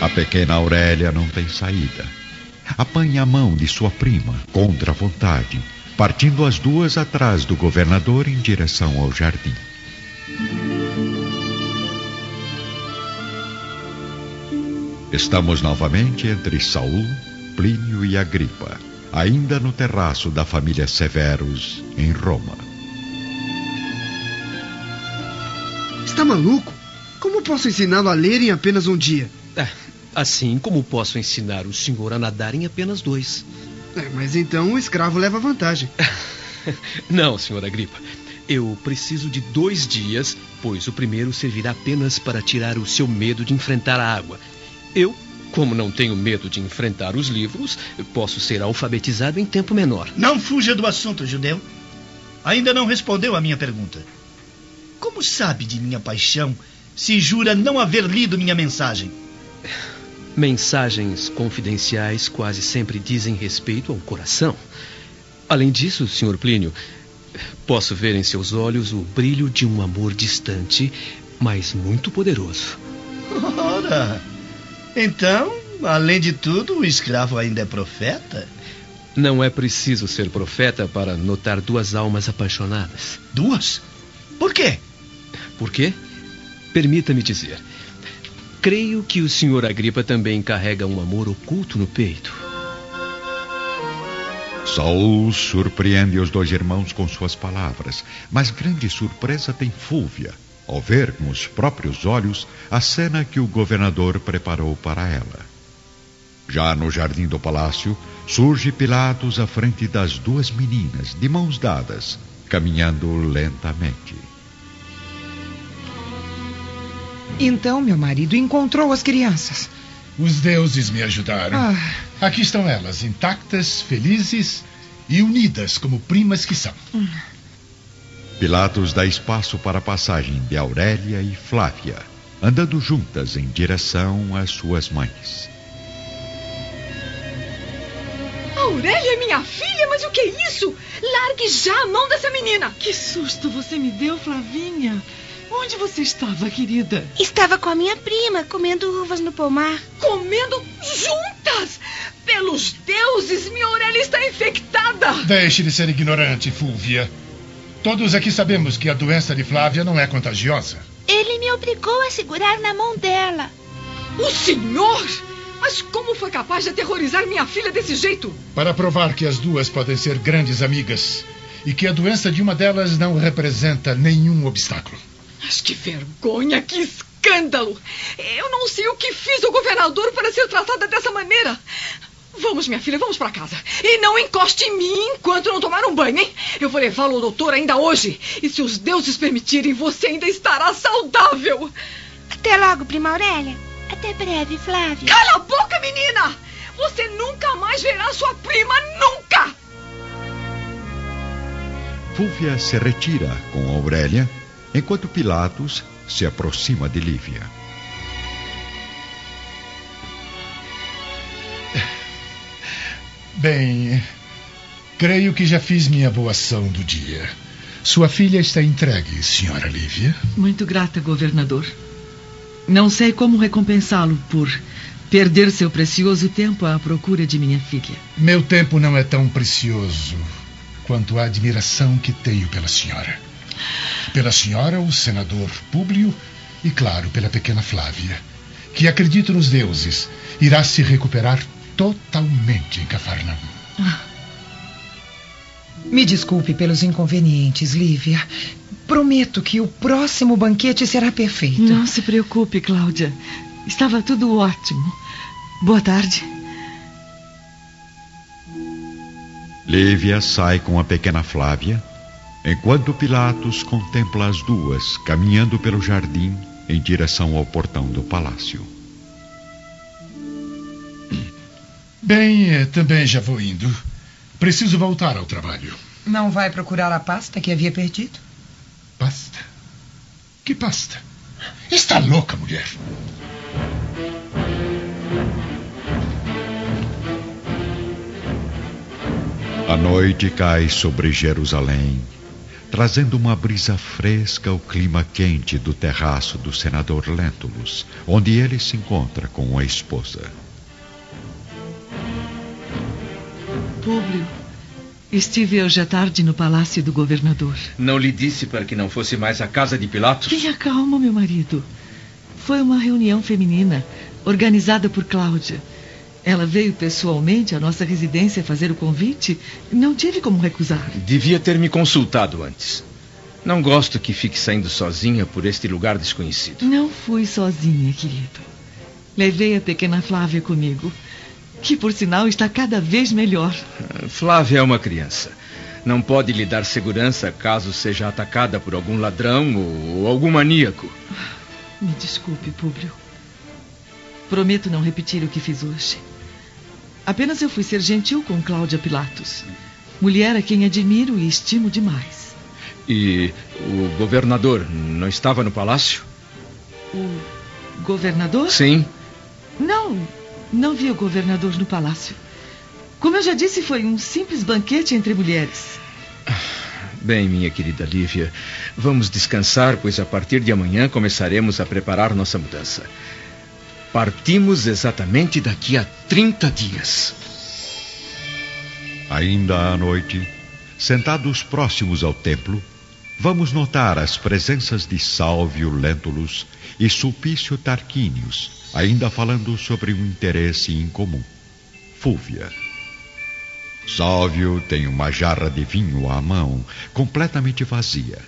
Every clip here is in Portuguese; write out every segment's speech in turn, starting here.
A pequena Aurélia não tem saída. Apanha a mão de sua prima, contra a vontade, partindo as duas atrás do governador em direção ao jardim. Estamos novamente entre Saul, Plínio e Agripa, ainda no terraço da família Severus, em Roma. Está maluco? Como posso ensiná-lo a ler em apenas um dia? É, assim como posso ensinar o senhor a nadar em apenas dois. É, mas então o escravo leva vantagem. Não, senhor Agripa. Eu preciso de dois dias, pois o primeiro servirá apenas para tirar o seu medo de enfrentar a água. Eu, como não tenho medo de enfrentar os livros, posso ser alfabetizado em tempo menor. Não fuja do assunto, judeu. Ainda não respondeu a minha pergunta. Como sabe de minha paixão se jura não haver lido minha mensagem? Mensagens confidenciais quase sempre dizem respeito ao coração. Além disso, Sr. Plínio, posso ver em seus olhos o brilho de um amor distante, mas muito poderoso. Ora, então, além de tudo, o escravo ainda é profeta? Não é preciso ser profeta para notar duas almas apaixonadas. Duas? Por quê? Por quê? Permita-me dizer. Creio que o Sr. Agripa também carrega um amor oculto no peito. Saul surpreende os dois irmãos com suas palavras, mas grande surpresa tem Fúvia ao ver com os próprios olhos a cena que o governador preparou para ela. Já no jardim do palácio, surge Pilatos à frente das duas meninas, de mãos dadas, caminhando lentamente. Então, meu marido encontrou as crianças. Os deuses me ajudaram. Ah. Aqui estão elas, intactas, felizes e unidas como primas que são. Pilatos dá espaço para a passagem de Aurélia e Flávia, andando juntas em direção às suas mães. Aurélia é minha filha, mas o que é isso? Largue já a mão dessa menina! Que susto você me deu, Flavinha. Onde você estava, querida? Estava com a minha prima, comendo uvas no pomar. Comendo juntas! Pelos deuses, minha Aurélia está infectada! Deixe de ser ignorante, Fúvia. Todos aqui sabemos que a doença de Flávia não é contagiosa. Ele me obrigou a segurar na mão dela. O senhor? Mas como foi capaz de aterrorizar minha filha desse jeito? Para provar que as duas podem ser grandes amigas e que a doença de uma delas não representa nenhum obstáculo. Mas que vergonha, que escândalo! Eu não sei o que fiz ao governador para ser tratada dessa maneira. Vamos, minha filha, vamos para casa. E não encoste em mim enquanto não tomar um banho, hein? Eu vou levá-lo ao doutor ainda hoje. E se os deuses permitirem, você ainda estará saudável. Até logo, prima Aurélia. Até breve, Flávia. Cala a boca, menina! Você nunca mais verá sua prima, nunca! Fúvia se retira com Aurélia, enquanto Pilatos se aproxima de Lívia. Bem, creio que já fiz minha boa ação do dia. Sua filha está entregue, senhora Lívia. Muito grata, governador. Não sei como recompensá-lo por perder seu precioso tempo à procura de minha filha. Meu tempo não é tão precioso quanto a admiração que tenho pela senhora. Pela senhora, o senador Públio e, claro, pela pequena Flávia, que acredito nos deuses, irá se recuperar totalmente em Cafarnaum. Ah. Me desculpe pelos inconvenientes, Lívia. Prometo que o próximo banquete será perfeito. Não se preocupe, Cláudia. Estava tudo ótimo. Boa tarde. Lívia sai com a pequena Flávia, enquanto Pilatos contempla as duas caminhando pelo jardim em direção ao portão do palácio. Bem, eh, também já vou indo. Preciso voltar ao trabalho. Não vai procurar a pasta que havia perdido? Pasta? Que pasta? Está louca, mulher? A noite cai sobre Jerusalém, trazendo uma brisa fresca ao clima quente do terraço do senador Lentulus, onde ele se encontra com a esposa. Públio, estive hoje à tarde no palácio do governador. Não lhe disse para que não fosse mais à casa de Pilatos? Tenha calma, meu marido. Foi uma reunião feminina organizada por Cláudia. Ela veio pessoalmente à nossa residência fazer o convite. Não tive como recusar. Devia ter me consultado antes. Não gosto que fique saindo sozinha por este lugar desconhecido. Não fui sozinha, querido. Levei a pequena Flávia comigo, que por sinal está cada vez melhor. Flávia é uma criança. Não pode lhe dar segurança caso seja atacada por algum ladrão ou algum maníaco. Me desculpe, Públio. Prometo não repetir o que fiz hoje. Apenas eu fui ser gentil com Cláudia Pilatos. Mulher a quem admiro e estimo demais. E o governador não estava no palácio? O governador? Sim. Não, não vi o governador no palácio. Como eu já disse, foi um simples banquete entre mulheres. Bem, minha querida Lívia, vamos descansar, pois a partir de amanhã começaremos a preparar nossa mudança. Partimos exatamente daqui a 30 dias. Ainda à noite, sentados próximos ao templo, vamos notar as presenças de Salvio Lentulus e Sulpício Tarquínios, ainda falando sobre um interesse em comum: Fúvia. Salvio tem uma jarra de vinho à mão, completamente vazia,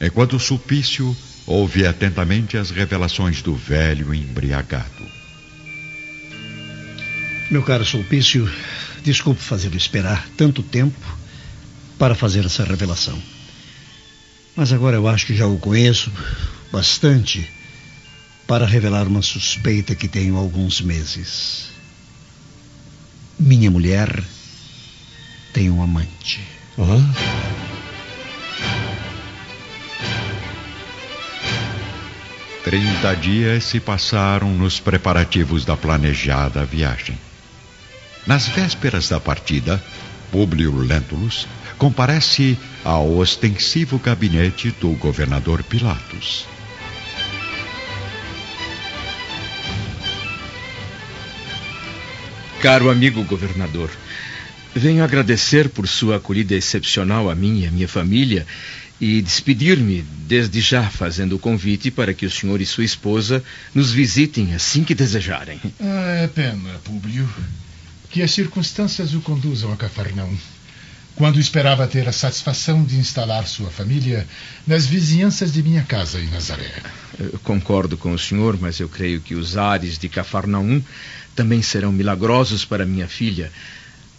enquanto Sulpício ouve atentamente as revelações do velho embriagado. Meu caro Sulpício, desculpe fazê-lo esperar tanto tempo para fazer essa revelação. Mas agora eu acho que já o conheço bastante para revelar uma suspeita que tenho há alguns meses. Minha mulher tem um amante. Hã? Trinta dias se passaram nos preparativos da planejada viagem. Nas vésperas da partida, Públio Lentulus comparece ao ostensivo gabinete do governador Pilatos. Caro amigo governador, venho agradecer por sua acolhida excepcional a mim e a minha família e despedir-me desde já fazendo o convite para que o senhor e sua esposa nos visitem assim que desejarem. Ah, é pena, Públio, que as circunstâncias o conduzam a Cafarnaum. Quando esperava ter a satisfação de instalar sua família nas vizinhanças de minha casa em Nazaré. Eu concordo com o senhor, mas eu creio que os ares de Cafarnaum também serão milagrosos para minha filha.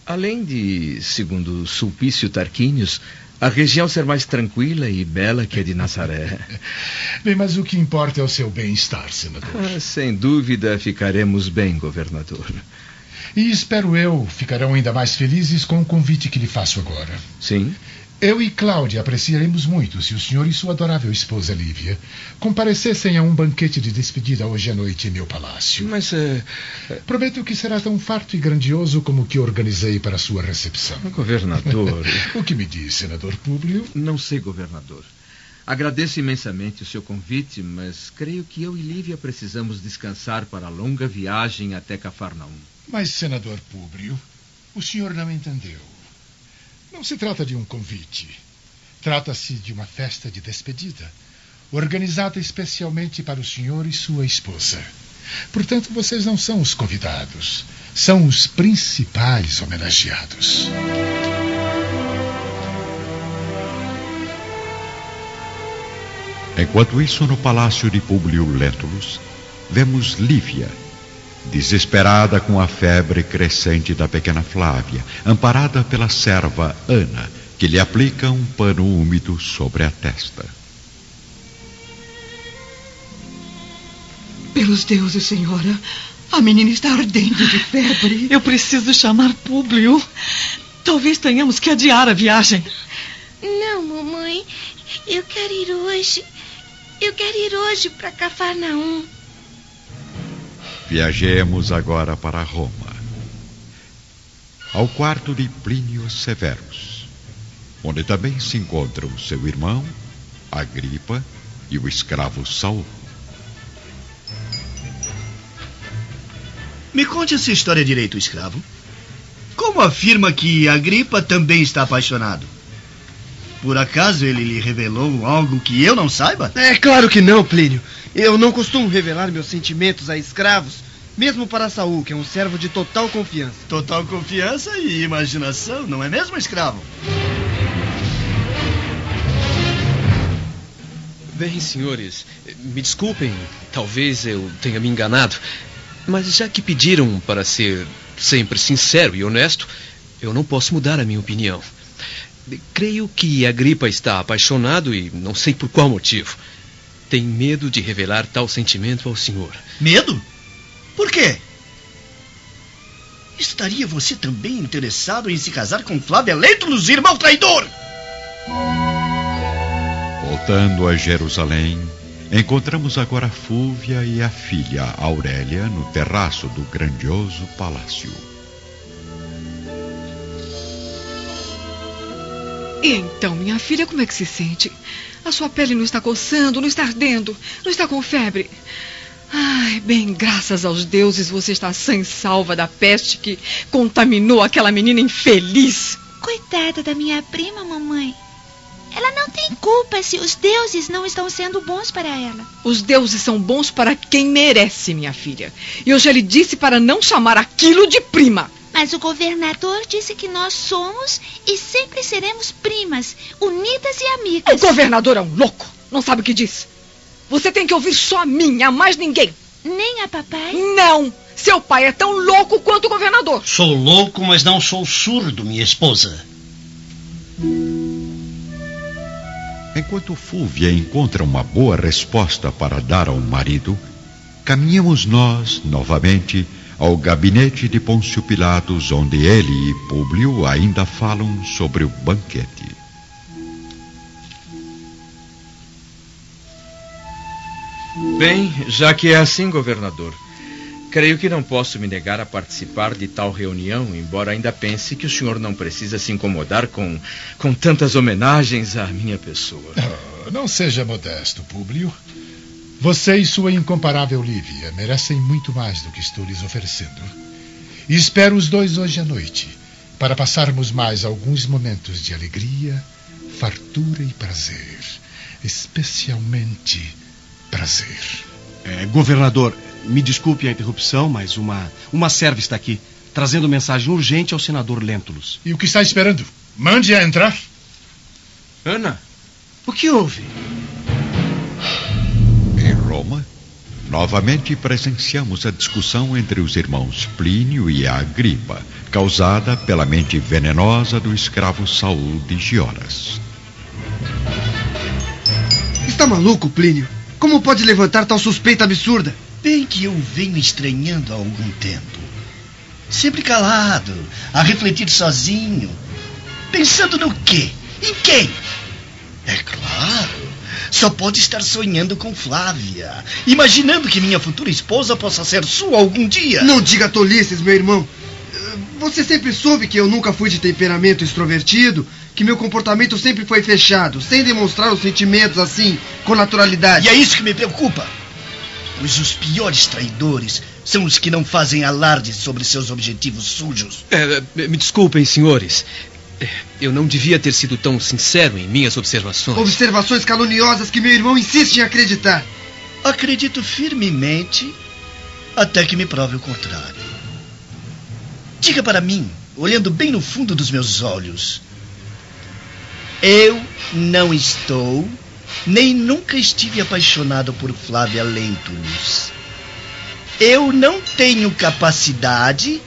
Além de, segundo Sulpício Tarquínios, a região ser mais tranquila e bela que a de Nazaré. Bem, mas o que importa é o seu bem-estar, senador. Ah, sem dúvida ficaremos bem, governador. E espero eu ficarão ainda mais felizes com o convite que lhe faço agora. Sim? Eu e Cláudia apreciaremos muito se o senhor e sua adorável esposa Lívia comparecessem a um banquete de despedida hoje à noite em meu palácio. Mas é. Prometo que será tão farto e grandioso como o que organizei para sua recepção. Governador. o que me diz, senador Públio? Não sei, governador. Agradeço imensamente o seu convite, mas creio que eu e Lívia precisamos descansar para a longa viagem até Cafarnaum. Mas, senador Públio, o senhor não entendeu. Não se trata de um convite. Trata-se de uma festa de despedida, organizada especialmente para o senhor e sua esposa. Portanto, vocês não são os convidados, são os principais homenageados. Enquanto isso, no palácio de Públio Lentulus, vemos Lívia, desesperada com a febre crescente da pequena Flávia, amparada pela serva Ana, que lhe aplica um pano úmido sobre a testa. Pelos deuses, senhora, a menina está ardendo de febre. Eu preciso chamar Públio. Talvez tenhamos que adiar a viagem. Não, mamãe. Eu quero ir hoje. Eu quero ir hoje para Cafarnaum. Viajemos agora para Roma, ao quarto de Plínio Severus, onde também se encontram seu irmão, Agripa e o escravo Saul. Me conte essa história direito, escravo. Como afirma que Agripa também está apaixonado? Por acaso ele lhe revelou algo que eu não saiba? É claro que não, Plínio. Eu não costumo revelar meus sentimentos a escravos, mesmo para Saul, que é um servo de total confiança. Total confiança e imaginação, não é mesmo, escravo? Bem, senhores, me desculpem, talvez eu tenha me enganado, mas já que pediram para ser sempre sincero e honesto, eu não posso mudar a minha opinião. Creio que Agripa está apaixonado e não sei por qual motivo. Tem medo de revelar tal sentimento ao senhor. Medo? Por quê? Estaria você também interessado em se casar com Flávia Lentulus, irmão traidor? Voltando a Jerusalém, encontramos agora Fúvia e a filha Aurélia no terraço do grandioso palácio. E então, minha filha, como é que se sente? A sua pele não está coçando, não está ardendo, não está com febre. Ai, bem, graças aos deuses você está sem salva da peste que contaminou aquela menina infeliz. Coitada da minha prima, mamãe. Ela não tem culpa se os deuses não estão sendo bons para ela. Os deuses são bons para quem merece, minha filha. E eu já lhe disse para não chamar aquilo de prima. Mas o governador disse que nós somos e sempre seremos primas, unidas e amigas. O governador é um louco. Não sabe o que diz. Você tem que ouvir só a mim, a mais ninguém. Nem a papai? Não. Seu pai é tão louco quanto o governador. Sou louco, mas não sou surdo, minha esposa. Enquanto Fúvia encontra uma boa resposta para dar ao marido, caminhamos nós, novamente, ao gabinete de Pôncio Pilatos, onde ele e Públio ainda falam sobre o banquete. Bem, já que é assim, governador, creio que não posso me negar a participar de tal reunião, embora ainda pense que o senhor não precisa se incomodar com, com tantas homenagens à minha pessoa. Oh, não seja modesto, Públio. Você e sua incomparável Lívia merecem muito mais do que estou lhes oferecendo. E espero os dois hoje à noite, para passarmos mais alguns momentos de alegria, fartura e prazer. Especialmente prazer. É, governador, me desculpe a interrupção, mas uma, uma serva está aqui, trazendo mensagem urgente ao senador Lentulus. E o que está esperando? Mande-a entrar. Ana, o que houve? Novamente presenciamos a discussão entre os irmãos Plínio e Agripa, causada pela mente venenosa do escravo Saul de Gioras. Está maluco, Plínio? Como pode levantar tal suspeita absurda? Bem que eu venho estranhando há algum tempo. Sempre calado, a refletir sozinho. Pensando no quê? Em quem? É claro. Só pode estar sonhando com Flávia. Imaginando que minha futura esposa possa ser sua algum dia. Não diga tolices, meu irmão. Você sempre soube que eu nunca fui de temperamento extrovertido, que meu comportamento sempre foi fechado, sem demonstrar os sentimentos assim, com naturalidade. E é isso que me preocupa. Pois os piores traidores são os que não fazem alarde sobre seus objetivos sujos. É, me desculpem, senhores. É, eu não devia ter sido tão sincero em minhas observações. Observações caluniosas que meu irmão insiste em acreditar. Acredito firmemente até que me prove o contrário. Diga para mim, olhando bem no fundo dos meus olhos. Eu não estou, nem nunca estive apaixonado por Flávia Lentulus. Eu não tenho capacidade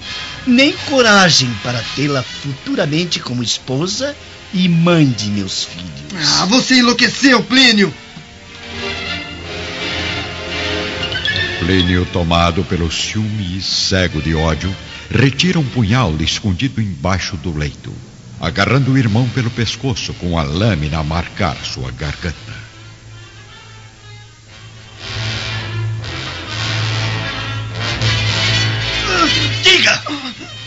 nem coragem para tê-la futuramente como esposa e mãe de meus filhos. Ah, você enlouqueceu, Plínio! Plínio, tomado pelo ciúme e cego de ódio, retira um punhal escondido embaixo do leito, agarrando o irmão pelo pescoço com a lâmina a marcar sua garganta.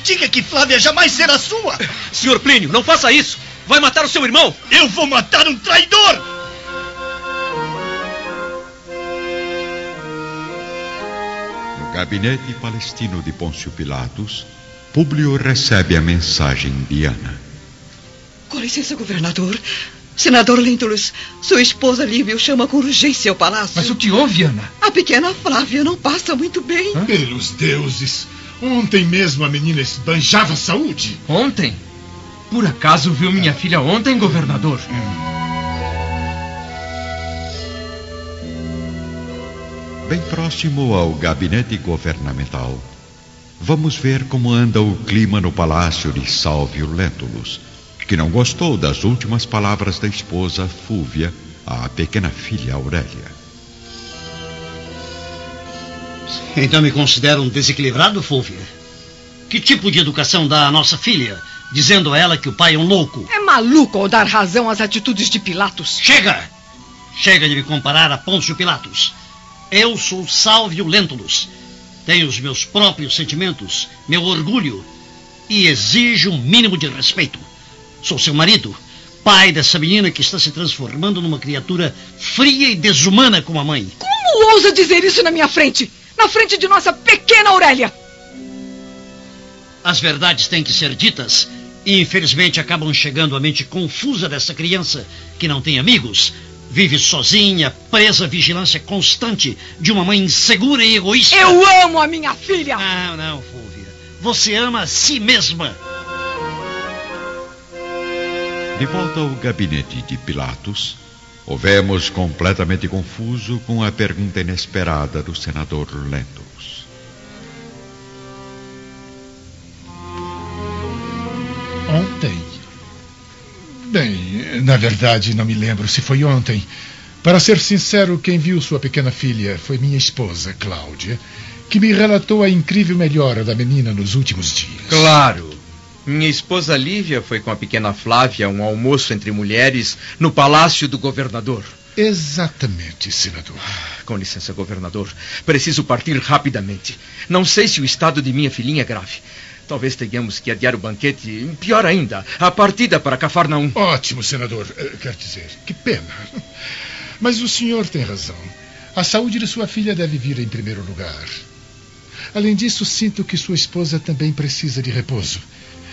Diga! Que Flávia jamais será sua! Senhor Plínio, não faça isso! Vai matar o seu irmão? Eu vou matar um traidor! No gabinete palestino de Pôncio Pilatos, Públio recebe a mensagem de Ana. Com licença, governador. Senador Lentulus, sua esposa Lívia o chama com urgência ao palácio. Mas o que houve, Ana? A pequena Flávia não passa muito bem. Hã? Pelos deuses! Ontem mesmo a menina esbanjava saúde. Ontem? Por acaso viu minha filha ontem, governador? Bem próximo ao gabinete governamental, vamos ver como anda o clima no palácio de Salvio Lentulus, que não gostou das últimas palavras da esposa Fúvia à pequena filha Aurélia. Então me considera um desequilibrado, Fúvia? Que tipo de educação dá à nossa filha, dizendo a ela que o pai é um louco? É maluco ao dar razão às atitudes de Pilatos. Chega! Chega de me comparar a Pôncio Pilatos. Eu sou Salvio Lentulus. Tenho os meus próprios sentimentos, meu orgulho e exijo um mínimo de respeito. Sou seu marido, pai dessa menina que está se transformando numa criatura fria e desumana como a mãe. Como ousa dizer isso na minha frente? Na frente de nossa pequena Aurélia? As verdades têm que ser ditas e infelizmente acabam chegando à mente confusa dessa criança que não tem amigos, vive sozinha, presa à vigilância constante de uma mãe insegura e egoísta. Eu amo a minha filha! Não, não, Fúvia. Você ama a si mesma. De volta ao gabinete de Pilatos, o vemos completamente confuso com a pergunta inesperada do senador Lentulus. Ontem? Bem, na verdade, não me lembro se foi ontem. Para ser sincero, quem viu sua pequena filha foi minha esposa, Cláudia, que me relatou a incrível melhora da menina nos últimos dias. Claro. Minha esposa Lívia foi com a pequena Flávia a um almoço entre mulheres no palácio do governador. Exatamente, senador. Com licença, governador. Preciso partir rapidamente. Não sei se o estado de minha filhinha é grave. Talvez tenhamos que adiar o banquete. Pior ainda, a partida para Cafarnaum. Ótimo, senador. Eh, Quer dizer, que pena. Mas o senhor tem razão. A saúde de sua filha deve vir em primeiro lugar. Além disso, sinto que sua esposa também precisa de repouso.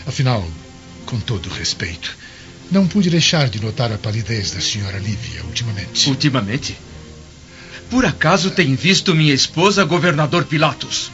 Afinal, com todo respeito, não pude deixar de notar a palidez da senhora Lívia ultimamente. Ultimamente? Por acaso tem visto minha esposa, governador Pilatos?